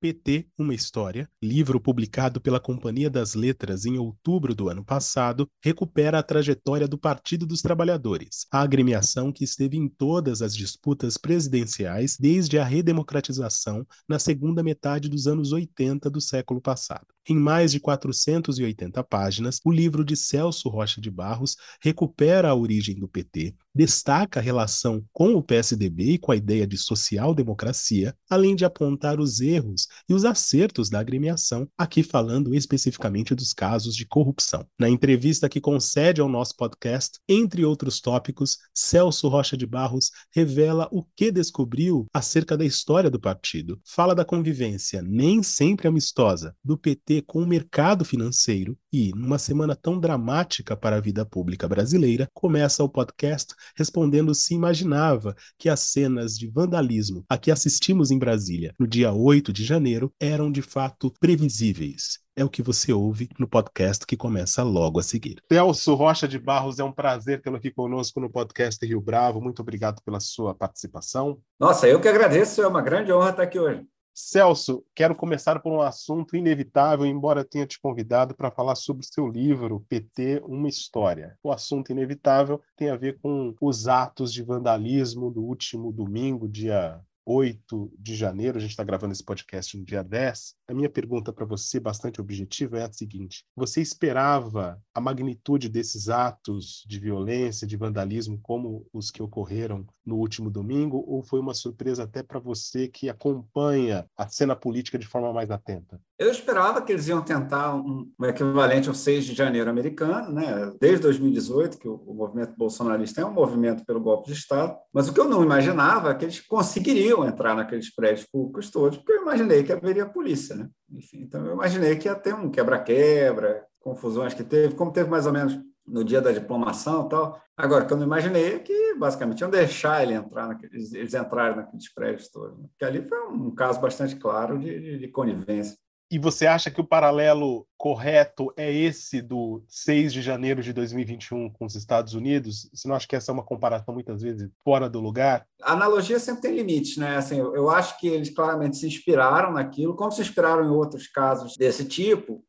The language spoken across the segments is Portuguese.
PT, uma história, livro publicado pela Companhia das Letras em outubro do ano passado, recupera a trajetória do Partido dos Trabalhadores, a agremiação que esteve em todas as disputas presidenciais desde a redemocratização na segunda metade dos anos 80 do século passado. Em mais de 480 páginas, o livro de Celso Rocha de Barros recupera a origem do PT, destaca a relação com o PSDB e com a ideia de social-democracia, além de apontar os erros e os acertos da agremiação, aqui falando especificamente dos casos de corrupção. Na entrevista que concede ao nosso podcast, entre outros tópicos, Celso Rocha de Barros revela o que descobriu acerca da história do partido, fala da convivência nem sempre amistosa do PT com o mercado financeiro e, numa semana tão dramática para a vida pública brasileira, começa o podcast respondendo se imaginava que as cenas de vandalismo a que assistimos em Brasília no dia 8 de janeiro eram de fato previsíveis é o que você ouve no podcast que começa logo a seguir. Celso Rocha de Barros, é um prazer tê-lo aqui conosco no podcast Rio Bravo. Muito obrigado pela sua participação. Nossa, eu que agradeço, é uma grande honra estar aqui hoje. Celso, quero começar por um assunto inevitável, embora tenha te convidado para falar sobre o seu livro PT, uma história. O assunto inevitável tem a ver com os atos de vandalismo do último domingo, dia 8 de janeiro, a gente está gravando esse podcast no dia 10. A minha pergunta para você, bastante objetiva, é a seguinte: você esperava a magnitude desses atos de violência, de vandalismo, como os que ocorreram no último domingo, ou foi uma surpresa até para você que acompanha a cena política de forma mais atenta? Eu esperava que eles iam tentar um, equivalente ao 6 de janeiro americano, né? desde 2018, que o, o movimento bolsonarista é um movimento pelo golpe de Estado, mas o que eu não imaginava é que eles conseguiriam entrar naqueles prédios públicos todos, porque eu imaginei que haveria polícia. Né? Enfim, então, eu imaginei que ia ter um quebra-quebra, confusões que teve, como teve mais ou menos no dia da diplomação e tal. Agora, o que eu não imaginei é que, basicamente, iam deixar ele entrar naqueles, eles entrarem naqueles prédios todos. Né? Porque ali foi um caso bastante claro de, de, de conivência. E você acha que o paralelo correto é esse do 6 de janeiro de 2021 com os Estados Unidos? Você não acha que essa é uma comparação muitas vezes fora do lugar? A analogia sempre tem limites, né? Assim, eu acho que eles claramente se inspiraram naquilo, como se inspiraram em outros casos desse tipo.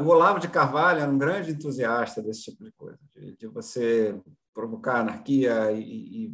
O Olavo de Carvalho era um grande entusiasta desse tipo de coisa, de, de você provocar anarquia e, e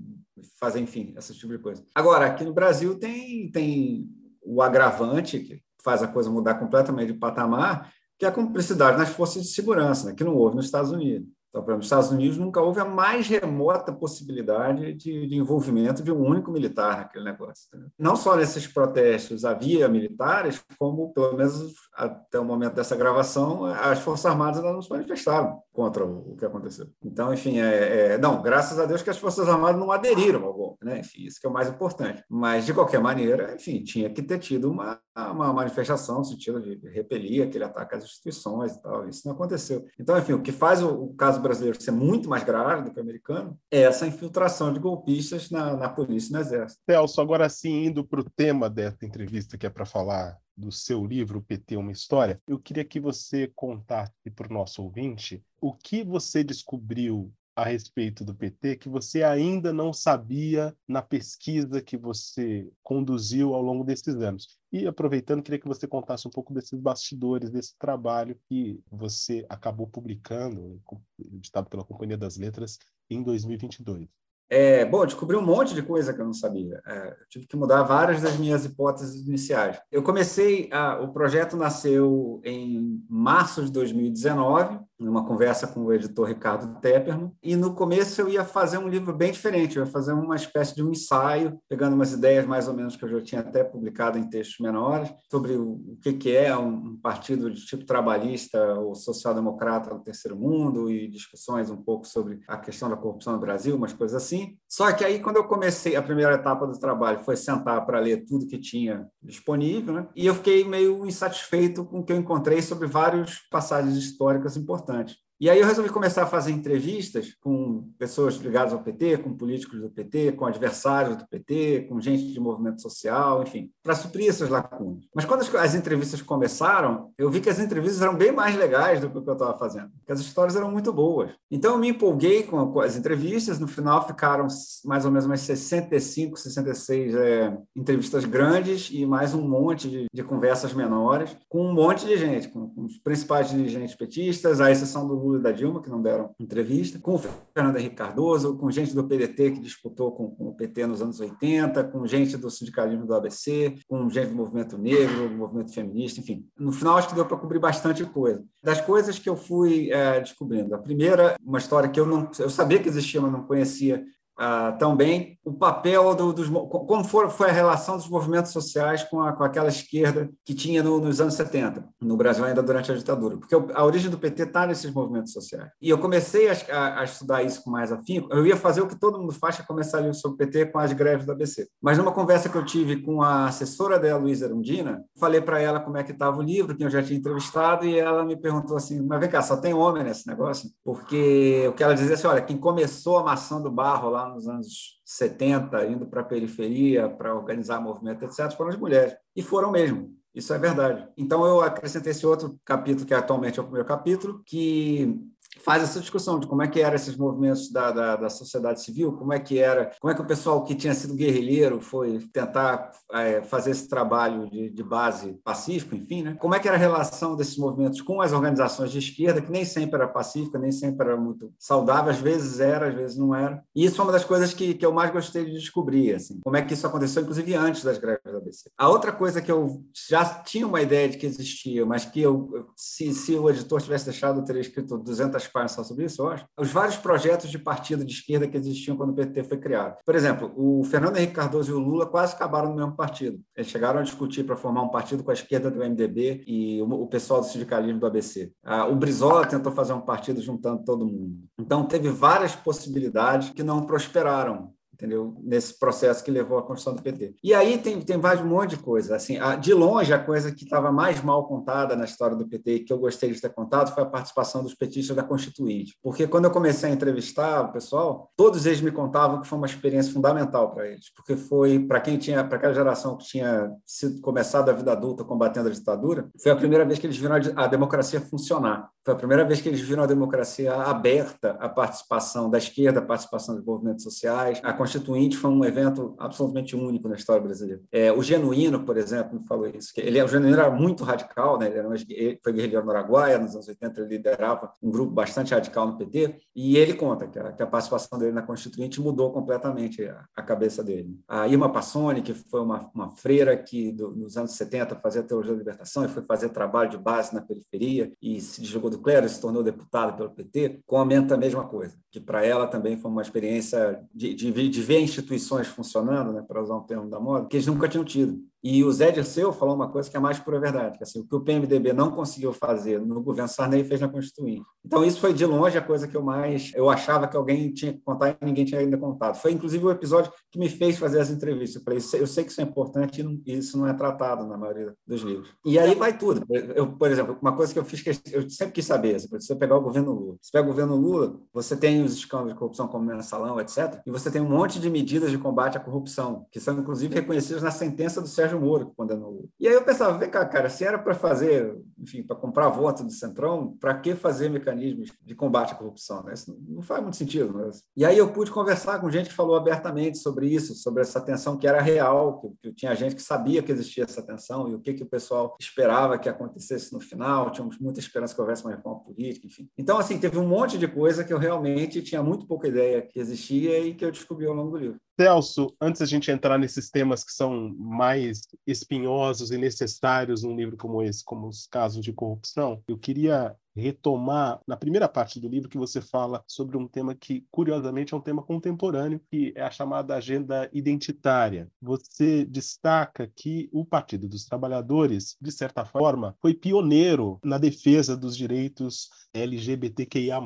fazer, enfim, esse tipo de coisa. Agora, aqui no Brasil tem, tem o agravante, que faz a coisa mudar completamente de patamar, que é a cumplicidade nas forças de segurança, né, que não houve nos Estados Unidos. Então, para os Estados Unidos nunca houve a mais remota possibilidade de, de, envolvimento de um único militar naquele negócio. Não só nesses protestos havia militares, como, pelo menos até o momento dessa gravação, as Forças Armadas não se manifestaram contra o, o que aconteceu. Então, enfim, é, é, não, graças a Deus que as Forças Armadas não aderiram ao golpe, né? Enfim, isso que é o mais importante. Mas, de qualquer maneira, enfim, tinha que ter tido uma, uma manifestação no sentido de repelir aquele ataque às instituições e tal. Isso não aconteceu. Então, enfim, o que faz o, o caso brasileiro ser muito mais grave do que o americano é essa infiltração de golpistas na, na polícia e no exército. Celso, agora sim, indo para o tema dessa entrevista, que é para falar do seu livro, PT Uma História, eu queria que você contasse para o nosso ouvinte o que você descobriu a respeito do PT que você ainda não sabia na pesquisa que você conduziu ao longo desses anos. E aproveitando, queria que você contasse um pouco desses bastidores, desse trabalho que você acabou publicando, editado pela Companhia das Letras, em 2022. É, bom, descobri um monte de coisa que eu não sabia. É, tive que mudar várias das minhas hipóteses iniciais. Eu comecei, a, o projeto nasceu em março de 2019, numa conversa com o editor Ricardo Tepperman, e no começo eu ia fazer um livro bem diferente, eu ia fazer uma espécie de um ensaio, pegando umas ideias mais ou menos que eu já tinha até publicado em textos menores, sobre o que é um partido de tipo trabalhista ou social-democrata do terceiro mundo, e discussões um pouco sobre a questão da corrupção no Brasil, umas coisas assim. Só que aí, quando eu comecei, a primeira etapa do trabalho foi sentar para ler tudo que tinha disponível, né? e eu fiquei meio insatisfeito com o que eu encontrei sobre várias passagens históricas importantes importante. E aí eu resolvi começar a fazer entrevistas com pessoas ligadas ao PT, com políticos do PT, com adversários do PT, com gente de movimento social, enfim, para suprir essas lacunas. Mas quando as entrevistas começaram, eu vi que as entrevistas eram bem mais legais do que o que eu estava fazendo, que as histórias eram muito boas. Então eu me empolguei com as entrevistas, no final ficaram mais ou menos umas 65, 66 é, entrevistas grandes e mais um monte de, de, conversas menores, com um monte de gente, com, com os principais dirigentes petistas, à exceção do Lula e da Dilma, que não deram entrevista, com o Fernando Henrique Cardoso, com gente do PDT que disputou com, com o PT nos anos 80, com gente do sindicalismo do ABC, com gente do movimento negro, do movimento feminista, enfim. No final, acho que deu para cobrir bastante coisa. Das coisas que eu fui é, descobrindo, a primeira, uma história que eu não, eu sabia que existia, mas não conhecia ah, também o papel do, dos como for, foi a relação dos movimentos sociais com, a, com aquela esquerda que tinha no, nos anos 70 no Brasil ainda durante a ditadura. Porque a origem do PT está nesses movimentos sociais. E eu comecei a, a, a, estudar isso com mais afinco. Eu ia fazer o que todo mundo faz que é começar a ler sobre o PT com as greves da ABC mas numa conversa que eu tive com a assessora dela Luísa Erundina falei para ela como é que estava o livro que eu já tinha entrevistado e ela me perguntou assim mas vem cá só tem homem nesse negócio? Porque o que ela dizia assim olha quem começou amassando barro lá nos anos 70, indo para a periferia para organizar movimento, etc., foram as mulheres. E foram mesmo. Isso é verdade. Então, eu acrescentei esse outro capítulo, que atualmente é o primeiro capítulo, que faz essa discussão de como é que eram esses movimentos da, da, da, sociedade civil, como é que era, como é que o pessoal que tinha sido guerrilheiro foi tentar é, fazer esse trabalho de, de, base pacífico, enfim, né? Como é que era a relação desses movimentos com as organizações de esquerda, que nem sempre era pacífica, nem sempre era muito saudável, às vezes era, às vezes não era. E isso foi uma das coisas que, que eu mais gostei de descobrir, assim, como é que isso aconteceu, inclusive antes das greves da ABC. A outra coisa que eu já tinha uma ideia de que existia, mas que eu, se, se o editor tivesse deixado, eu teria escrito 200 páginas só sobre isso, eu acho, os vários projetos de partido de esquerda que existiam quando o PT foi criado. Por exemplo, o Fernando Henrique Cardoso e o Lula quase acabaram no mesmo partido. Eles chegaram a discutir para formar um partido com a esquerda do MDB e o pessoal do sindicalismo do ABC. Ah, o Brizola tentou fazer um partido juntando todo mundo. Então, teve várias possibilidades que não prosperaram entendeu? Nesse processo que levou à construção do PT. E aí tem, tem vários um monte de coisa. Assim, a, de longe, a coisa que estava mais mal contada na história do PT, que eu gostei de ter contado, foi a participação dos petistas da Constituinte. Porque quando eu comecei a entrevistar o pessoal, todos eles me contavam que foi uma experiência fundamental para eles, porque foi para quem tinha, para aquela geração que tinha sido começado a vida adulta combatendo a ditadura, foi a primeira vez que eles viram a, a democracia funcionar. Foi a primeira vez que eles viram a democracia aberta à participação da esquerda, à participação dos movimentos sociais, a Constituinte foi um evento absolutamente único na história brasileira. É, o Genuíno, por exemplo, me falou isso. Ele, o Genuíno era muito radical, né? ele, era, ele foi guerrilheiro no Araguaia, nos anos 80 ele liderava um grupo bastante radical no PT, e ele conta que a, que a participação dele na Constituinte mudou completamente a, a, cabeça dele. A Irma Passoni, que foi uma, uma freira que do, nos anos 70 fazia teologia da libertação e foi fazer trabalho de base na periferia e se desligou do clero e se tornou deputada pelo PT, comenta a mesma coisa, que para ela também foi uma experiência de, de, de ver instituições funcionando, né, para usar um termo da moda, que eles nunca tinham tido. E o Zé Dirceu falou uma coisa que é mais pura verdade, que assim, o que o PMDB não conseguiu fazer no governo Sarney fez na Constituinte. Então isso foi de longe a coisa que eu mais eu achava que alguém tinha que contar e ninguém tinha ainda contado. Foi inclusive o episódio que me fez fazer as entrevistas. Eu falei, eu sei que isso é importante e isso não é tratado na maioria dos livros. E aí vai tudo. Eu, por exemplo, uma coisa que eu fiz eu sempre quis saber, se você pegar o governo Lula, se pega o governo Lula, você tem os escândalos de corrupção como mensalão, etc. E você tem um monte de medidas de combate à corrupção, que são inclusive reconhecidas na sentença do Sérgio Moro, que condenou. E aí eu pensava, vem cá, cara, se era para fazer, enfim, para comprar voto do Centrão, para que fazer mecanismos de combate à corrupção? Né? Isso não faz muito sentido. Mas... E aí eu pude conversar com gente que falou abertamente sobre isso, sobre essa tensão que era real, que, que tinha gente que sabia que existia essa tensão e o que, que o pessoal esperava que acontecesse no final, tínhamos muita esperança que houvesse uma reforma política, enfim. Então, assim, teve um monte de coisa que eu realmente tinha muito pouca ideia que existia e que eu descobri ao longo do livro. Celso, antes a gente entrar nesses temas que são mais espinhosos e necessários num livro como esse, como os casos de corrupção, eu queria retomar na primeira parte do livro que você fala sobre um tema que curiosamente é um tema contemporâneo, que é a chamada agenda identitária. Você destaca que o Partido dos Trabalhadores, de certa forma, foi pioneiro na defesa dos direitos LGBTQIA+.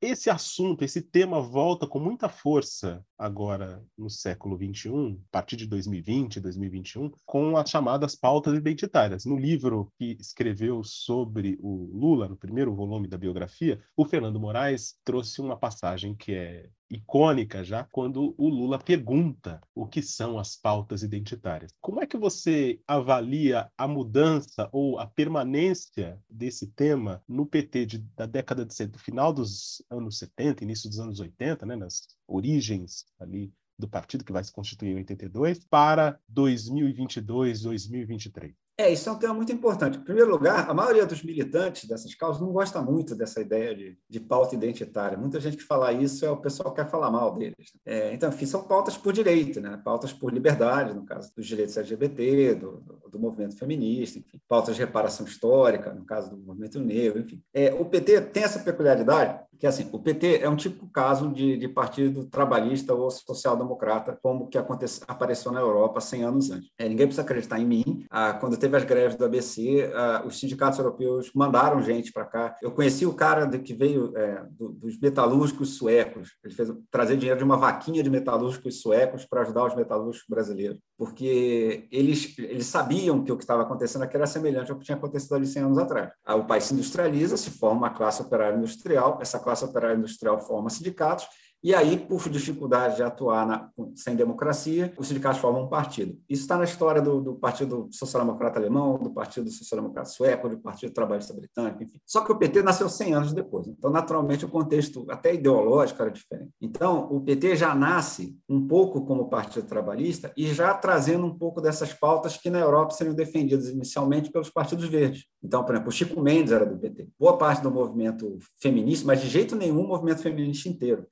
Esse assunto, esse tema volta com muita força agora no século XXI, a partir de 2020, 2021, com as chamadas pautas identitárias. No livro que escreveu sobre o Lula, no primeiro volume da biografia, o Fernando Moraes trouxe uma passagem que é icônica já, quando o Lula pergunta o que são as pautas identitárias. Como é que você avalia a mudança ou a permanência desse tema no PT de, da década de do final dos anos 70, início dos anos 80, né, nas origens ali do partido que vai se constituir em 82 para 2022, 2023? É, isso é um tema muito importante. Em primeiro lugar, a maioria dos militantes dessas causas não gosta muito dessa ideia de, de pauta identitária. Muita gente que fala isso é o pessoal que quer falar mal deles. Né? É, então, enfim, são pautas por direito, né? pautas por liberdade, no caso dos direitos LGBT, do, do, do movimento feminista, enfim, pautas de reparação histórica, no caso do movimento negro, enfim. É, o PT tem essa peculiaridade que assim, o PT é um tipo caso de, de partido trabalhista ou social-democrata, como que aconteceu, apareceu na Europa 100 anos antes. É, ninguém precisa acreditar em mim. Ah, quando teve as greves do ABC, ah, os sindicatos europeus mandaram gente para cá. Eu conheci o cara de, que veio é, do, dos metalúrgicos suecos. Ele fez trazer dinheiro de uma vaquinha de metalúrgicos suecos para ajudar os metalúrgicos brasileiros, porque eles, eles sabiam que o que estava acontecendo aqui era semelhante ao que tinha acontecido ali 100 anos atrás. Ah, o país se industrializa, se forma uma classe operária industrial, essa classe classe operária industrial forma sindicatos, e aí, por dificuldade de atuar na, sem democracia, os sindicatos formam um partido. Isso está na história do, do Partido Social Democrata Alemão, do Partido Social Democrata Sueco, do Partido Trabalhista Britânico, enfim. Só que o PT nasceu 100 anos depois. Então, naturalmente, o contexto até ideológico era diferente. Então, o PT já nasce um pouco como Partido Trabalhista e já trazendo um pouco dessas pautas que na Europa seriam defendidas inicialmente pelos partidos verdes. Então, por exemplo, o Chico Mendes era do PT. Boa parte do movimento feminista, mas de jeito nenhum o movimento feminista inteiro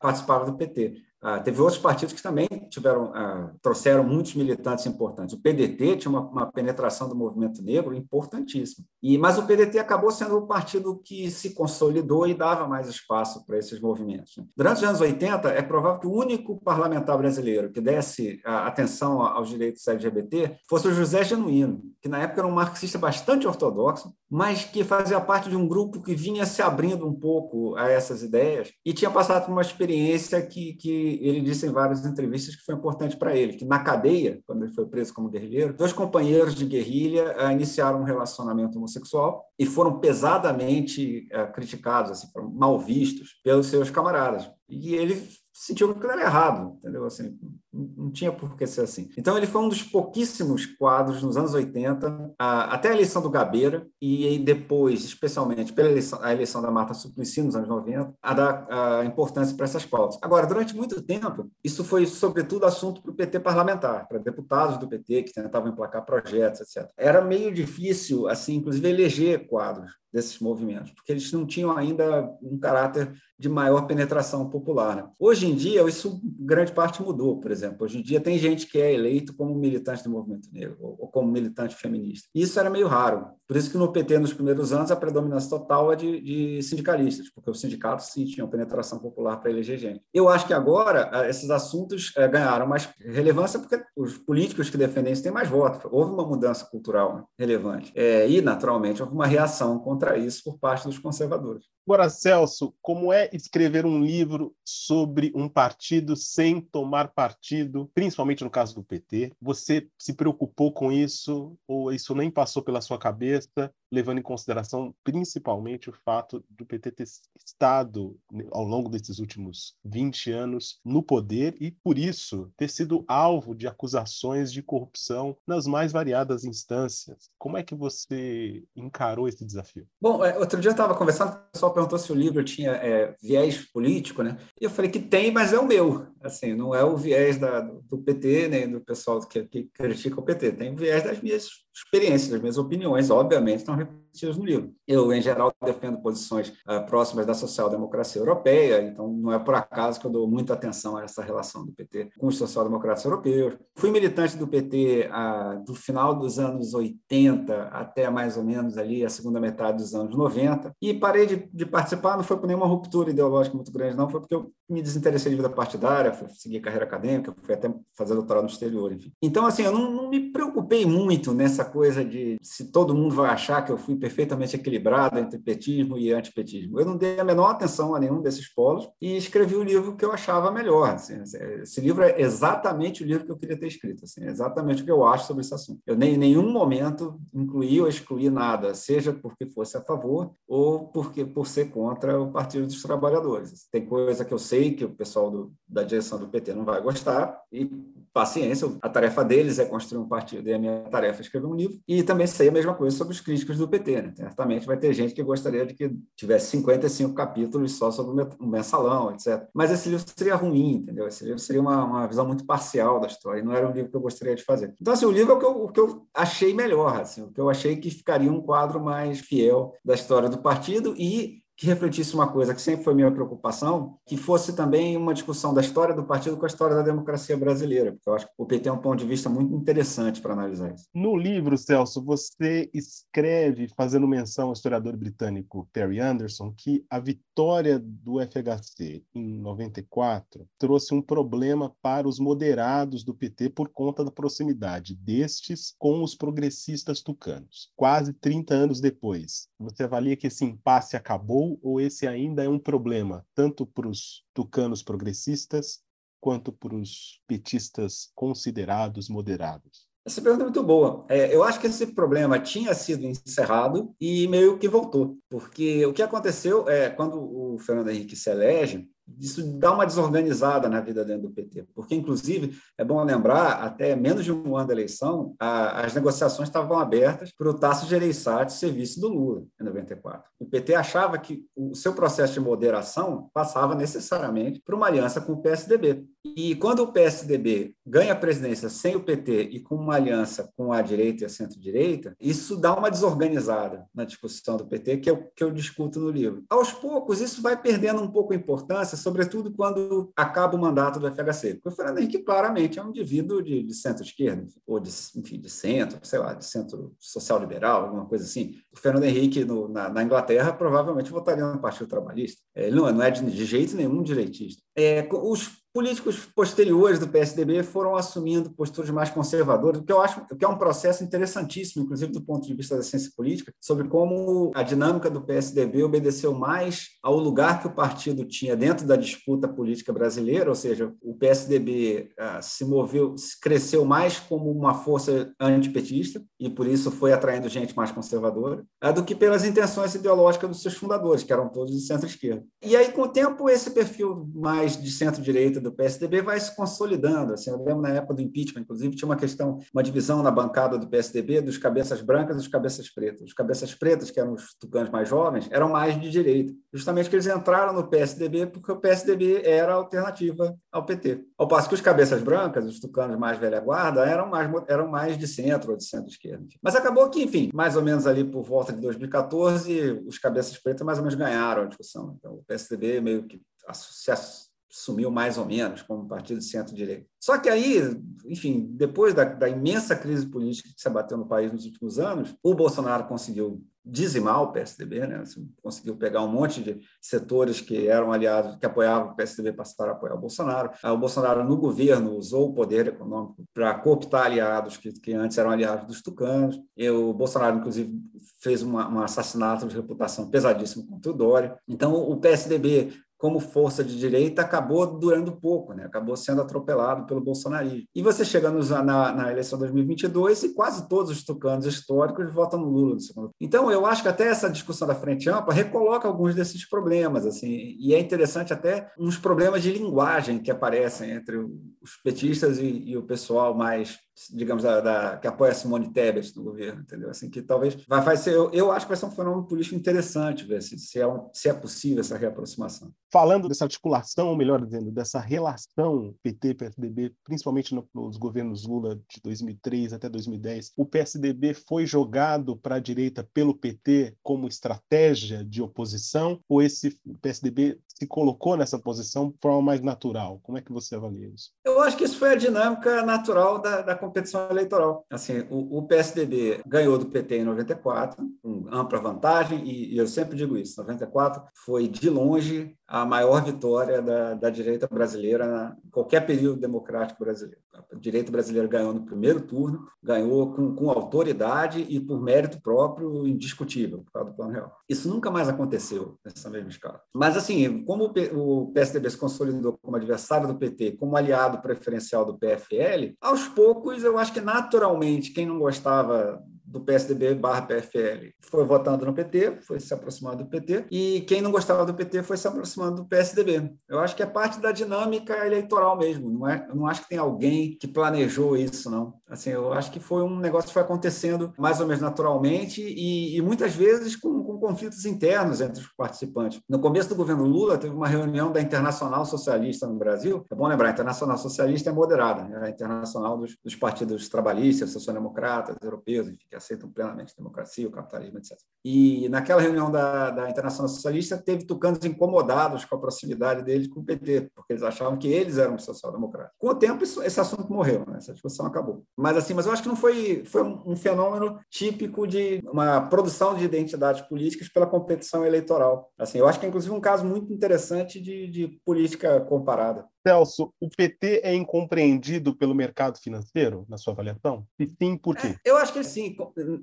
do PT. Ah, teve outros partidos que também tiveram, ah, trouxeram muitos militantes importantes. O PDT tinha uma, uma, penetração do movimento negro importantíssima. E, mas o PDT acabou sendo o partido que se consolidou e dava mais espaço para esses movimentos. Né? Durante os anos 80, é provável que o único parlamentar brasileiro que desse ah, atenção aos direitos LGBT fosse o José Genuíno, que na época era um marxista bastante ortodoxo, mas que fazia parte de um grupo que vinha se abrindo um pouco a essas ideias e tinha passado por uma experiência que, que ele disse em várias entrevistas que foi importante para ele, que na cadeia, quando ele foi preso como guerrilheiro, dois companheiros de guerrilha uh, iniciaram um relacionamento homossexual e foram pesadamente uh, criticados, assim, mal vistos pelos seus camaradas. E ele sentiu que era errado, entendeu? Assim, não tinha por que ser assim. Então, ele foi um dos pouquíssimos quadros nos anos 80, até a eleição do Gabeira, e depois, especialmente pela eleição, a eleição da Marta Suplicy nos anos 90, a dar a importância para essas pautas. Agora, durante muito tempo, isso foi, sobretudo, assunto para o PT parlamentar, para deputados do PT que tentavam emplacar projetos, etc. Era meio difícil, assim, inclusive, eleger quadros desses movimentos, porque eles não tinham ainda um caráter de maior penetração popular. Né? Hoje em dia, isso grande parte mudou, por exemplo. Hoje em dia tem gente que é eleito como militante do movimento negro ou como militante feminista. Isso era meio raro. Por isso que no PT, nos primeiros anos, a predominância total é de, de sindicalistas, porque os sindicatos sim tinham penetração popular para eleger gente. Eu acho que agora eh, esses assuntos é, ganharam mais relevância porque os políticos que defendem isso têm mais votos. Houve uma mudança cultural né, relevante. É, e, naturalmente, houve uma reação contra isso por parte dos conservadores. Agora, Celso, como é escrever um livro sobre um partido sem tomar partido, principalmente no caso do PT? Você se preocupou com isso ou isso nem passou pela sua cabeça, jest levando em consideração principalmente o fato do PT ter estado ao longo desses últimos 20 anos no poder e por isso ter sido alvo de acusações de corrupção nas mais variadas instâncias? Como é que você encarou esse desafio? Bom, é, outro dia eu estava conversando, o pessoal perguntou se o livro tinha é, viés político, né? E eu falei que tem, mas é o meu. Assim, não é o viés da, do PT, nem do pessoal que, que critica o PT. Tem o viés das minhas experiências, das minhas opiniões, obviamente, আমি repetidas no livro. Eu, em geral, defendo posições uh, próximas da social-democracia europeia, então não é por acaso que eu dou muita atenção a essa relação do PT com os social-democratas europeus. Fui militante do PT uh, ah, do final dos anos 80 até mais ou menos ali a segunda metade dos anos 90, e parei de, de participar, não foi por nenhuma ruptura ideológica muito grande, não, foi porque eu me desinteressei de vida partidária, fui seguir carreira acadêmica, fui até fazer doutorado no exterior, enfim. Então, assim, eu não, não me preocupei muito nessa coisa de se todo mundo vai achar que eu fui perfeitamente equilibrado entre petismo e antipetismo. Eu não dei a menor atenção a nenhum desses polos e escrevi o livro que eu achava melhor. Assim, esse livro é exatamente o livro que eu queria ter escrito, assim, é exatamente o que eu acho sobre esse assunto. Eu nem em nenhum momento incluí ou excluí nada, seja porque fosse a favor ou porque por ser contra o Partido dos Trabalhadores. Tem coisa que eu sei que o pessoal do, da direção do PT não vai gostar e paciência, a tarefa deles é construir um partido e a minha tarefa é escrever um livro. E também sei a mesma coisa sobre os críticos do PT. Né? Certamente vai ter gente que gostaria de que tivesse 55 capítulos só sobre o mensalão, etc. Mas esse livro seria ruim, entendeu? Esse livro seria uma, uma visão muito parcial da história, e não era um livro que eu gostaria de fazer. Então, assim, o livro é o que eu, o que eu achei melhor, assim, o que eu achei que ficaria um quadro mais fiel da história do partido e que refletisse uma coisa que sempre foi minha preocupação, que fosse também uma discussão da história do partido com a história da democracia brasileira, porque eu acho que o PT é um ponto de vista muito interessante para analisar isso. No livro, Celso, você escreve, fazendo menção ao historiador britânico Perry Anderson, que a vitória do FHC em 94 trouxe um problema para os moderados do PT por conta da proximidade destes com os progressistas tucanos. Quase 30 anos depois, você avalia que esse impasse acabou ou esse ainda é um problema, tanto para os tucanos progressistas quanto para os petistas considerados moderados? Essa pergunta é muito boa. É, eu acho que esse problema tinha sido encerrado e meio que voltou, porque o que aconteceu é quando o Fernando Henrique se elege, isso dá uma desorganizada na vida dentro do PT, porque, inclusive, é bom lembrar, até menos de um ano da eleição, a, as negociações estavam abertas para o Tasso Gereissati ser vice do Lula, em 94. O PT achava que o seu processo de moderação passava necessariamente por uma aliança com o PSDB. E quando o PSDB ganha a presidência sem o PT e com uma aliança com a direita e a centro-direita, isso dá uma desorganizada na discussão do PT, que eu, que eu discuto no livro. Aos poucos, isso vai perdendo um pouco a importância, sobretudo quando acaba o mandato do FHC. Porque o Fernando Henrique claramente é um indivíduo de, de centro-esquerda, ou de, enfim, de centro, sei lá, de centro social-liberal, alguma coisa assim. O Fernando Henrique, no, na, na, Inglaterra, provavelmente votaria no Partido Trabalhista. Ele não, não é de, de jeito nenhum direitista. É, os políticos posteriores do PSDB foram assumindo posturas mais conservadoras, o que eu acho que é um processo interessantíssimo, inclusive do ponto de vista da ciência política, sobre como a dinâmica do PSDB obedeceu mais ao lugar que o partido tinha dentro da disputa política brasileira, ou seja, o PSDB ah, se moveu, cresceu mais como uma força antipetista e por isso foi atraindo gente mais conservadora, ah, do que pelas intenções ideológicas dos seus fundadores, que eram todos de centro-esquerda. E aí, com o tempo, esse perfil mais de centro-direita do PSDB vai se consolidando. Assim, eu lembro na época do impeachment, inclusive, tinha uma questão, uma divisão na bancada do PSDB dos cabeças brancas e dos cabeças pretas. Os cabeças pretas, que eram os tucanos mais jovens, eram mais de direita. Justamente porque eles entraram no PSDB porque o PSDB era alternativa ao PT. Ao passo que os cabeças brancas, os tucanos mais velha guarda, eram mais, eram mais de centro ou de centro-esquerda. Mas acabou que, enfim, mais ou menos ali por volta de 2014, os cabeças pretas mais ou menos ganharam a discussão. Então, o PSDB meio que se sumiu mais ou menos como partido de centro-direita. Só que aí, enfim, depois da, da, imensa crise política que se abateu no país nos últimos anos, o Bolsonaro conseguiu dizimar o PSDB, né? Assim, conseguiu pegar um monte de setores que eram aliados, que apoiavam o PSDB, passaram a apoiar o Bolsonaro. O Bolsonaro, no governo, usou o poder econômico para cooptar aliados que, que, antes eram aliados dos tucanos. E o Bolsonaro, inclusive, fez uma, um assassinato de reputação pesadíssimo contra o Dória. Então, o PSDB como força de direita, acabou durando pouco, né? acabou sendo atropelado pelo bolsonarismo. E você chega nos, na, na, eleição de 2022 e quase todos os tucanos históricos votam no Lula no segundo. Então, eu acho que até essa discussão da Frente Ampla recoloca alguns desses problemas, assim, e é interessante até uns problemas de linguagem que aparecem entre os petistas e, e o pessoal mais digamos, da, da, que apoia Simone Tebet no governo, entendeu? Assim, que talvez vai, vai ser, eu, eu acho que vai ser um fenômeno político interessante ver se, se, é, um, se é possível essa reaproximação. Falando dessa articulação, ou melhor dizendo, dessa relação PT-PSDB, principalmente no, nos governos Lula de 2003 até 2010, o PSDB foi jogado para a direita pelo PT como estratégia de oposição, ou esse PSDB se colocou nessa posição de forma mais natural? Como é que você avalia isso? Eu acho que isso foi a dinâmica natural da, da competição eleitoral. Assim, o, o, PSDB ganhou do PT em 94, com ampla vantagem, e, e eu sempre digo isso: 94 foi de longe a, a maior vitória da, da direita brasileira em qualquer período democrático brasileiro. A direita brasileira ganhou no primeiro turno, ganhou com, com autoridade e por mérito próprio indiscutível, por causa do Plano Real. Isso nunca mais aconteceu nessa mesma escala. Mas, assim, como o PSDB se consolidou como adversário do PT, como aliado preferencial do PFL, aos poucos, eu acho que naturalmente quem não gostava do PSDB barra PFL foi votando no PT, foi se aproximando do PT, e quem não gostava do PT foi se aproximando do PSDB. Eu acho que é parte da dinâmica eleitoral mesmo, não é? Eu não acho que tem alguém que planejou isso, não. Assim, eu acho que foi um negócio que foi acontecendo mais ou menos naturalmente e, e muitas vezes com, com conflitos internos entre os participantes. No começo do governo Lula, teve uma reunião da Internacional Socialista no Brasil. É bom lembrar, a Internacional Socialista é moderada, é a internacional dos, dos partidos trabalhistas, social-democratas, europeus, enfim, que aceitam plenamente a democracia, o capitalismo, etc. E naquela reunião da, da Internacional Socialista, teve tucanos incomodados com a proximidade deles com o PT, porque eles achavam que eles eram social-democratas. Com o tempo, isso, esse assunto morreu, né? essa discussão acabou. Mas assim, mas eu acho que não foi, foi um fenômeno típico de uma produção de identidades políticas pela competição eleitoral. Assim, eu acho que é inclusive um caso muito interessante de, de política comparada. Celso, o PT é incompreendido pelo mercado financeiro, na sua avaliação? E sim, por quê? É, eu acho que sim.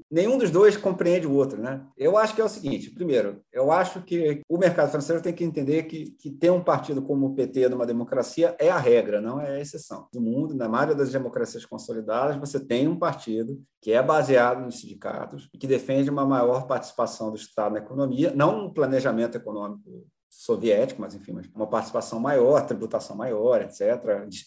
Nenhum dos dois compreende o outro, né? Eu acho que é o seguinte: primeiro, eu acho que o mercado financeiro tem que entender que, que ter um partido como o PT numa democracia é a regra, não é a exceção. No mundo, na maioria das democracias consolidadas, você tem um partido que é baseado nos sindicatos e que defende uma maior participação do Estado na economia, não um planejamento econômico soviético, mas enfim, uma participação maior, tributação maior, etc.,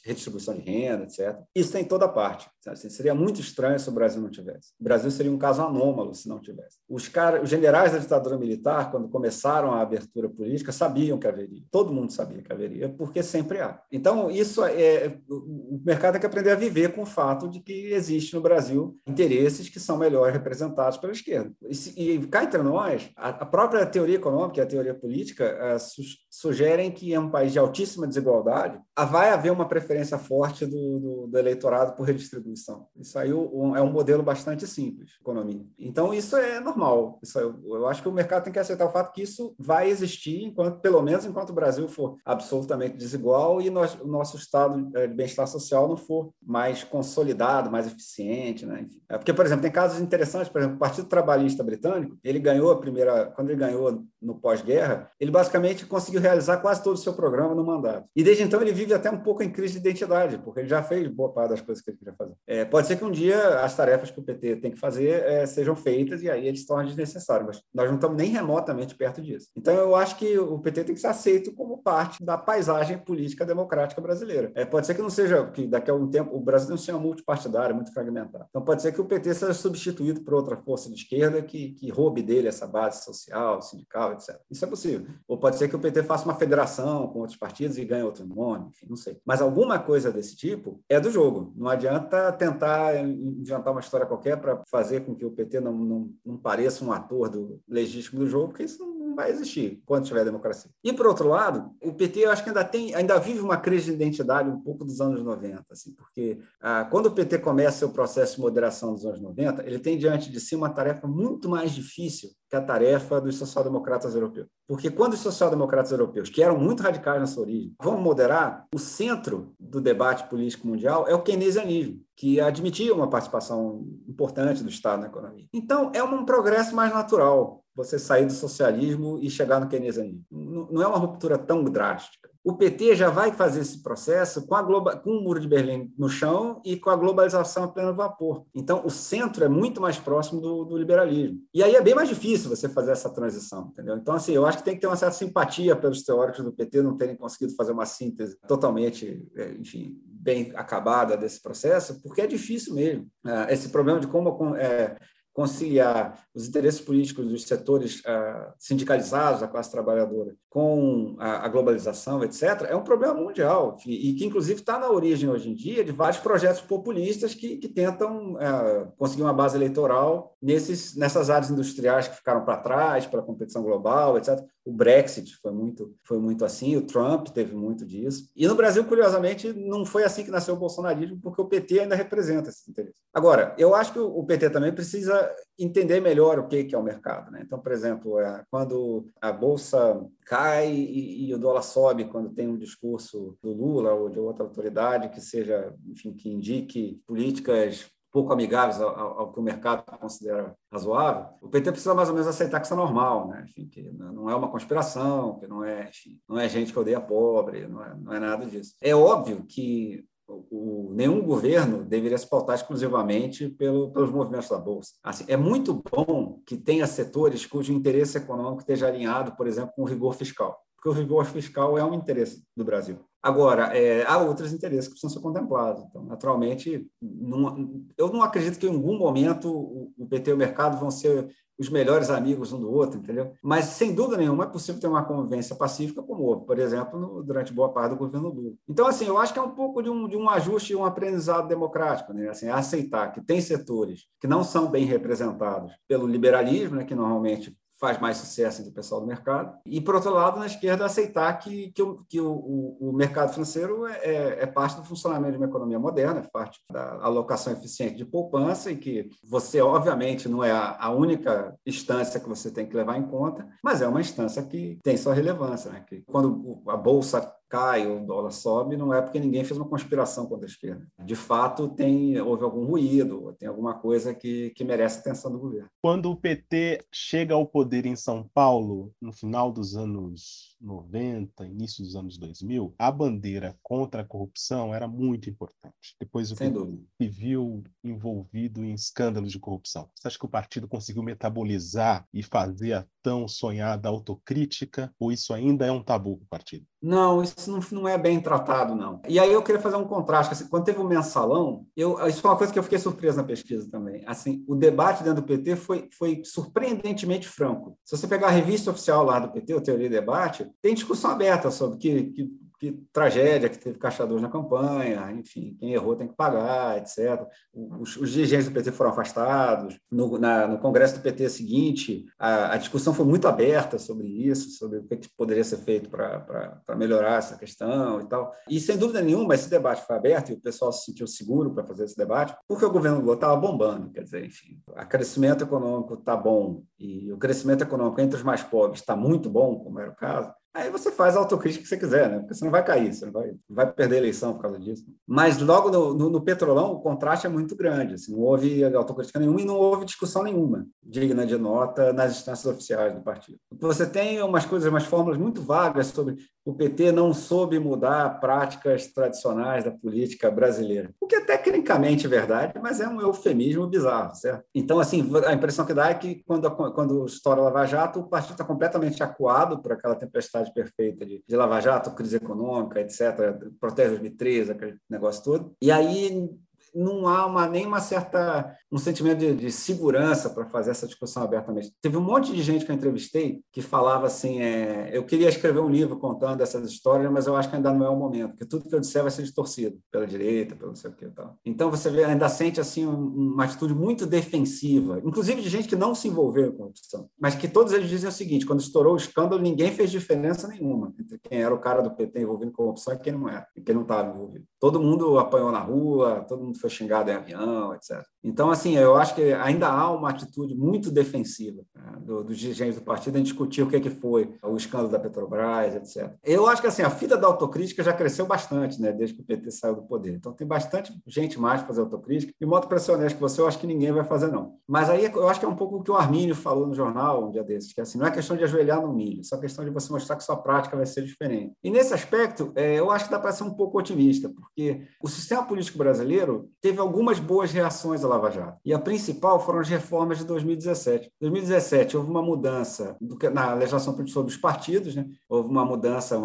redistribuição de renda, etc. Isso tem toda parte. Assim, seria muito estranho se o Brasil não tivesse. O Brasil seria um caso anômalo se não tivesse. Os, cara, os generais da ditadura militar, quando começaram a abertura política, sabiam que haveria. Todo mundo sabia que haveria, porque sempre há. Então, isso é o mercado tem que aprender a viver com o fato de que existe no Brasil interesses que são melhor representados pela esquerda. E, e cá entre nós, a, a própria teoria econômica e a teoria política su sugerem que é um país de altíssima desigualdade, vai haver uma preferência forte do, do, do eleitorado por redistribuição. Isso aí é um modelo bastante simples, economia. Então, isso é normal. Isso é, eu acho que o mercado tem que aceitar o fato que isso vai existir, enquanto, pelo menos enquanto o Brasil for absolutamente desigual e nós, o nosso estado de bem-estar social não for mais consolidado, mais eficiente. Né? Enfim. É porque, por exemplo, tem casos interessantes, por exemplo, o Partido Trabalhista Britânico, ele ganhou a primeira, quando ele ganhou no pós-guerra, ele basicamente conseguiu realizar quase todo o seu programa no mandato. E desde então ele vive até um pouco em crise de identidade, porque ele já fez boa parte das coisas que ele queria fazer. É, pode ser que um dia as tarefas que o PT tem que fazer é, sejam feitas e aí eles tornem desnecessários, mas nós não estamos nem remotamente perto disso. Então eu acho que o PT tem que ser aceito como parte da paisagem política democrática brasileira. É, pode ser que não seja, que daqui a algum tempo o Brasil não seja multipartidário, muito fragmentado. Então pode ser que o PT seja substituído por outra força de esquerda que, que roube dele essa base social, sindical, etc. Isso é possível. Ou pode ser que o PT faça uma federação com outros partidos e ganhe outro nome, enfim, não sei. Mas alguma coisa desse tipo é do jogo. Não adianta tentar inventar uma história qualquer para fazer com que o PT não, não, não pareça um ator do legítimo do jogo, porque isso não vai existir quando tiver democracia. E, por outro lado, o PT, eu acho que ainda, tem, ainda vive uma crise de identidade um pouco dos anos 90, assim, porque ah, quando o PT começa seu processo de moderação dos anos 90, ele tem diante de si uma tarefa muito mais difícil que a tarefa dos social-democratas europeus. Porque quando os social-democratas europeus, que eram muito radicais na sua origem, vão moderar, o centro do debate político mundial é o keynesianismo, que admitia uma participação importante do Estado na economia. Então, é um progresso mais natural você sair do socialismo e chegar no keynesianismo. Não é uma ruptura tão drástica. O PT já vai fazer esse processo com, globa, com o muro de Berlim no chão e com a globalização a pleno vapor. Então, o centro é muito mais próximo do, do, liberalismo. E aí é bem mais difícil você fazer essa transição, entendeu? Então, assim, eu acho que tem que ter uma certa simpatia pelos teóricos do PT não terem conseguido fazer uma síntese totalmente, é, enfim, bem acabada desse processo, porque é difícil mesmo. É, esse problema de como é, conciliar os interesses políticos dos setores uh, sindicalizados da classe trabalhadora com a, a, globalização, etc., é um problema mundial e que, inclusive, está na origem hoje em dia de vários projetos populistas que, que tentam uh, conseguir uma base eleitoral nesses, nessas áreas industriais que ficaram para trás, pela competição global, etc. O Brexit foi muito, foi muito assim, o Trump teve muito disso. E no Brasil, curiosamente, não foi assim que nasceu o bolsonarismo, porque o PT ainda representa esse interesse. Agora, eu acho que o PT também precisa entender melhor o que é o mercado. Né? Então, por exemplo, é, quando a Bolsa cai e, e, o dólar sobe, quando tem um discurso do Lula ou de outra autoridade que seja, enfim, que indique políticas pouco amigáveis ao, ao, que o mercado considera razoável, o PT precisa mais ou menos aceitar que isso é normal, né? Enfim, que não é uma conspiração, que não é, enfim, não é gente que odeia pobre, não é, não é nada disso. É óbvio que o, nenhum governo deveria se pautar exclusivamente pelo, pelos movimentos da Bolsa. Assim, é muito bom que tenha setores cujo interesse econômico esteja alinhado, por exemplo, com o rigor fiscal, porque o rigor fiscal é um interesse do Brasil. Agora, é, há outros interesses que precisam ser contemplados. Então, naturalmente, não, eu não acredito que em algum momento o, o PT e o mercado vão ser os melhores amigos um do outro, entendeu? Mas, sem dúvida nenhuma, é possível ter uma convivência pacífica como houve, por exemplo, no, durante boa parte do governo Lula. Então, assim, eu acho que é um pouco de um, de um ajuste e um aprendizado democrático, né? Assim, aceitar que tem setores que não são bem representados pelo liberalismo, né, que normalmente faz mais sucesso entre o pessoal do mercado. E, por outro lado, na esquerda, aceitar que, que, o, que o, o mercado financeiro é, é, é, parte do funcionamento de uma economia moderna, é parte da alocação eficiente de poupança e que você, obviamente, não é a, a única instância que você tem que levar em conta, mas é uma instância que tem sua relevância. Né? Que quando a bolsa cai ou o dólar sobe, não é porque ninguém fez uma conspiração contra a esquerda. De fato, tem houve algum ruído, tem alguma coisa que, que merece atenção do governo. Quando o PT chega ao poder em São Paulo, no final dos anos 90, início dos anos 2000, a bandeira contra a corrupção era muito importante. Depois o Sem PT se viu envolvido em escândalos de corrupção. Você acha que o partido conseguiu metabolizar e fazer a tão sonhada autocrítica, ou isso ainda é um tabu para o partido? Não, isso não, não, é bem tratado, não. E aí eu queria fazer um contraste. Assim, quando teve o mensalão, eu, isso foi uma coisa que eu fiquei surpreso na pesquisa também. Assim, o debate dentro do PT foi, foi surpreendentemente franco. Se você pegar a revista oficial lá do PT, o Teoria e Debate, tem discussão aberta sobre que, que que tragédia que teve caixadores na campanha, enfim, quem errou tem que pagar, etc. Os, os dirigentes do PT foram afastados. No, na, no congresso do PT seguinte, a, a, discussão foi muito aberta sobre isso, sobre o que poderia ser feito para melhorar essa questão e tal. E, sem dúvida nenhuma, esse debate foi aberto e o pessoal se sentiu seguro para fazer esse debate, porque o governo Lula estava bombando, quer dizer, enfim, o crescimento econômico está bom e o crescimento econômico entre os mais pobres está muito bom, como era o caso, Aí você faz a autocrítica que você quiser, né? Porque você não vai cair, você não vai, vai perder a eleição por causa disso. Mas logo no, no, no Petrolão, o contraste é muito grande. Assim, não houve autocrítica nenhuma e não houve discussão nenhuma digna de nota nas instâncias oficiais do partido. Você tem umas coisas, umas fórmulas muito vagas sobre o PT não soube mudar práticas tradicionais da política brasileira. O que é tecnicamente verdade, mas é um eufemismo bizarro, certo? Então, assim, a impressão que dá é que quando, quando estoura Lava Jato, o partido está completamente acuado por aquela tempestade perfeita de, de Lava Jato, crise econômica, etc., protege 2013, aquele negócio todo. E aí não há uma, nem uma certa um sentimento de, de segurança para fazer essa discussão abertamente. Teve um monte de gente que eu entrevistei que falava assim, é, eu queria escrever um livro contando essas histórias, mas eu acho que ainda não é o momento, porque tudo que eu disser vai ser distorcido pela direita, pelo não sei o que e tal. Então você vê, ainda sente assim uma atitude muito defensiva, inclusive de gente que não se envolveu com corrupção, mas que todos eles dizem o seguinte, quando estourou o escândalo, ninguém fez diferença nenhuma entre quem era o cara do PT envolvido com corrupção e quem não era, e quem não estava envolvido. Todo mundo apanhou na rua, todo mundo foi xingado em avião, etc. Então, assim, eu acho que ainda há uma atitude muito defensiva né, dos do dirigentes do partido em discutir o que, é que foi o escândalo da Petrobras, etc. Eu acho que assim, a fila da autocrítica já cresceu bastante, né, desde que o PT saiu do poder. Então, tem bastante gente mais para fazer autocrítica. E, modo para ser honesto com você, eu acho que ninguém vai fazer, não. Mas aí eu acho que é um pouco o que o Armínio falou no jornal um dia desses, que assim, não é questão de ajoelhar no milho, é só questão de você mostrar que sua prática vai ser diferente. E nesse aspecto, é, eu acho que dá para ser um pouco otimista, porque o sistema político brasileiro teve algumas boas reações à Lava Jato. E a principal foram as reformas de 2017. Em 2017 houve uma mudança na legislação sobre os partidos, né? houve uma mudança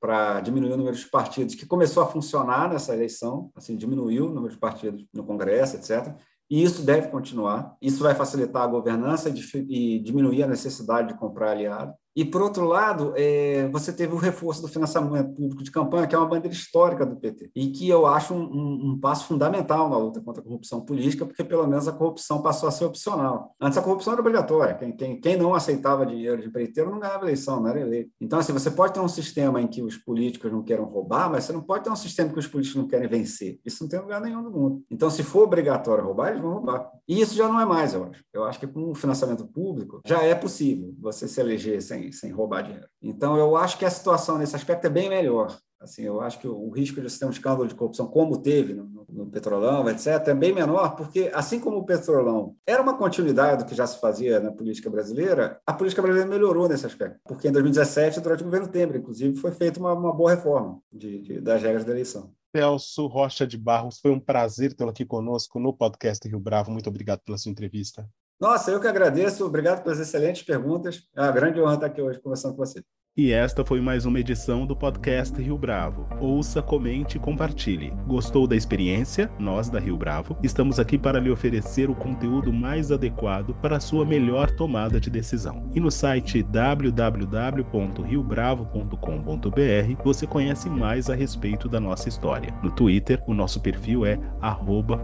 para diminuir o número de partidos que começou a funcionar nessa eleição, assim diminuiu o número de partidos no Congresso, etc. E isso deve continuar. Isso vai facilitar a governança e diminuir a necessidade de comprar aliado. E, por outro lado, é, você teve o reforço do financiamento público de campanha, que é uma bandeira histórica do PT, e que eu acho um, um, um passo fundamental na luta contra a corrupção política, porque pelo menos a corrupção passou a ser opcional. Antes a corrupção era obrigatória, quem, quem, quem não aceitava dinheiro de empreiteiro não ganhava eleição, não era eleito. Então, assim, você pode ter um sistema em que os políticos não queiram roubar, mas você não pode ter um sistema que os políticos não querem vencer. Isso não tem lugar nenhum no mundo. Então, se for obrigatório roubar, eles vão roubar. E isso já não é mais, eu acho. Eu acho que com o financiamento público já é possível você se eleger sem, roubar dinheiro. Então, eu acho que a situação nesse aspecto é bem melhor. Assim, eu acho que o risco de você ter um escândalo de corrupção, como teve no, no, Petrolão, etc., é bem menor, porque, assim como o Petrolão era uma continuidade do que já se fazia na política brasileira, a política brasileira melhorou nesse aspecto. Porque em 2017, durante o governo Temer, inclusive, foi feita uma, uma boa reforma de, de, das regras da eleição. Celso Rocha de Barros, foi um prazer tê-lo aqui conosco no podcast Rio Bravo. Muito obrigado pela sua entrevista. Nossa, eu que agradeço. Obrigado pelas excelentes perguntas. É uma grande honra estar aqui hoje conversando com você. E esta foi mais uma edição do podcast Rio Bravo. Ouça, comente e compartilhe. Gostou da experiência? Nós da Rio Bravo estamos aqui para lhe oferecer o conteúdo mais adequado para a sua melhor tomada de decisão. E no site www.riobravo.com.br você conhece mais a respeito da nossa história. No Twitter, o nosso perfil é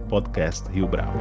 @podcastriobravo.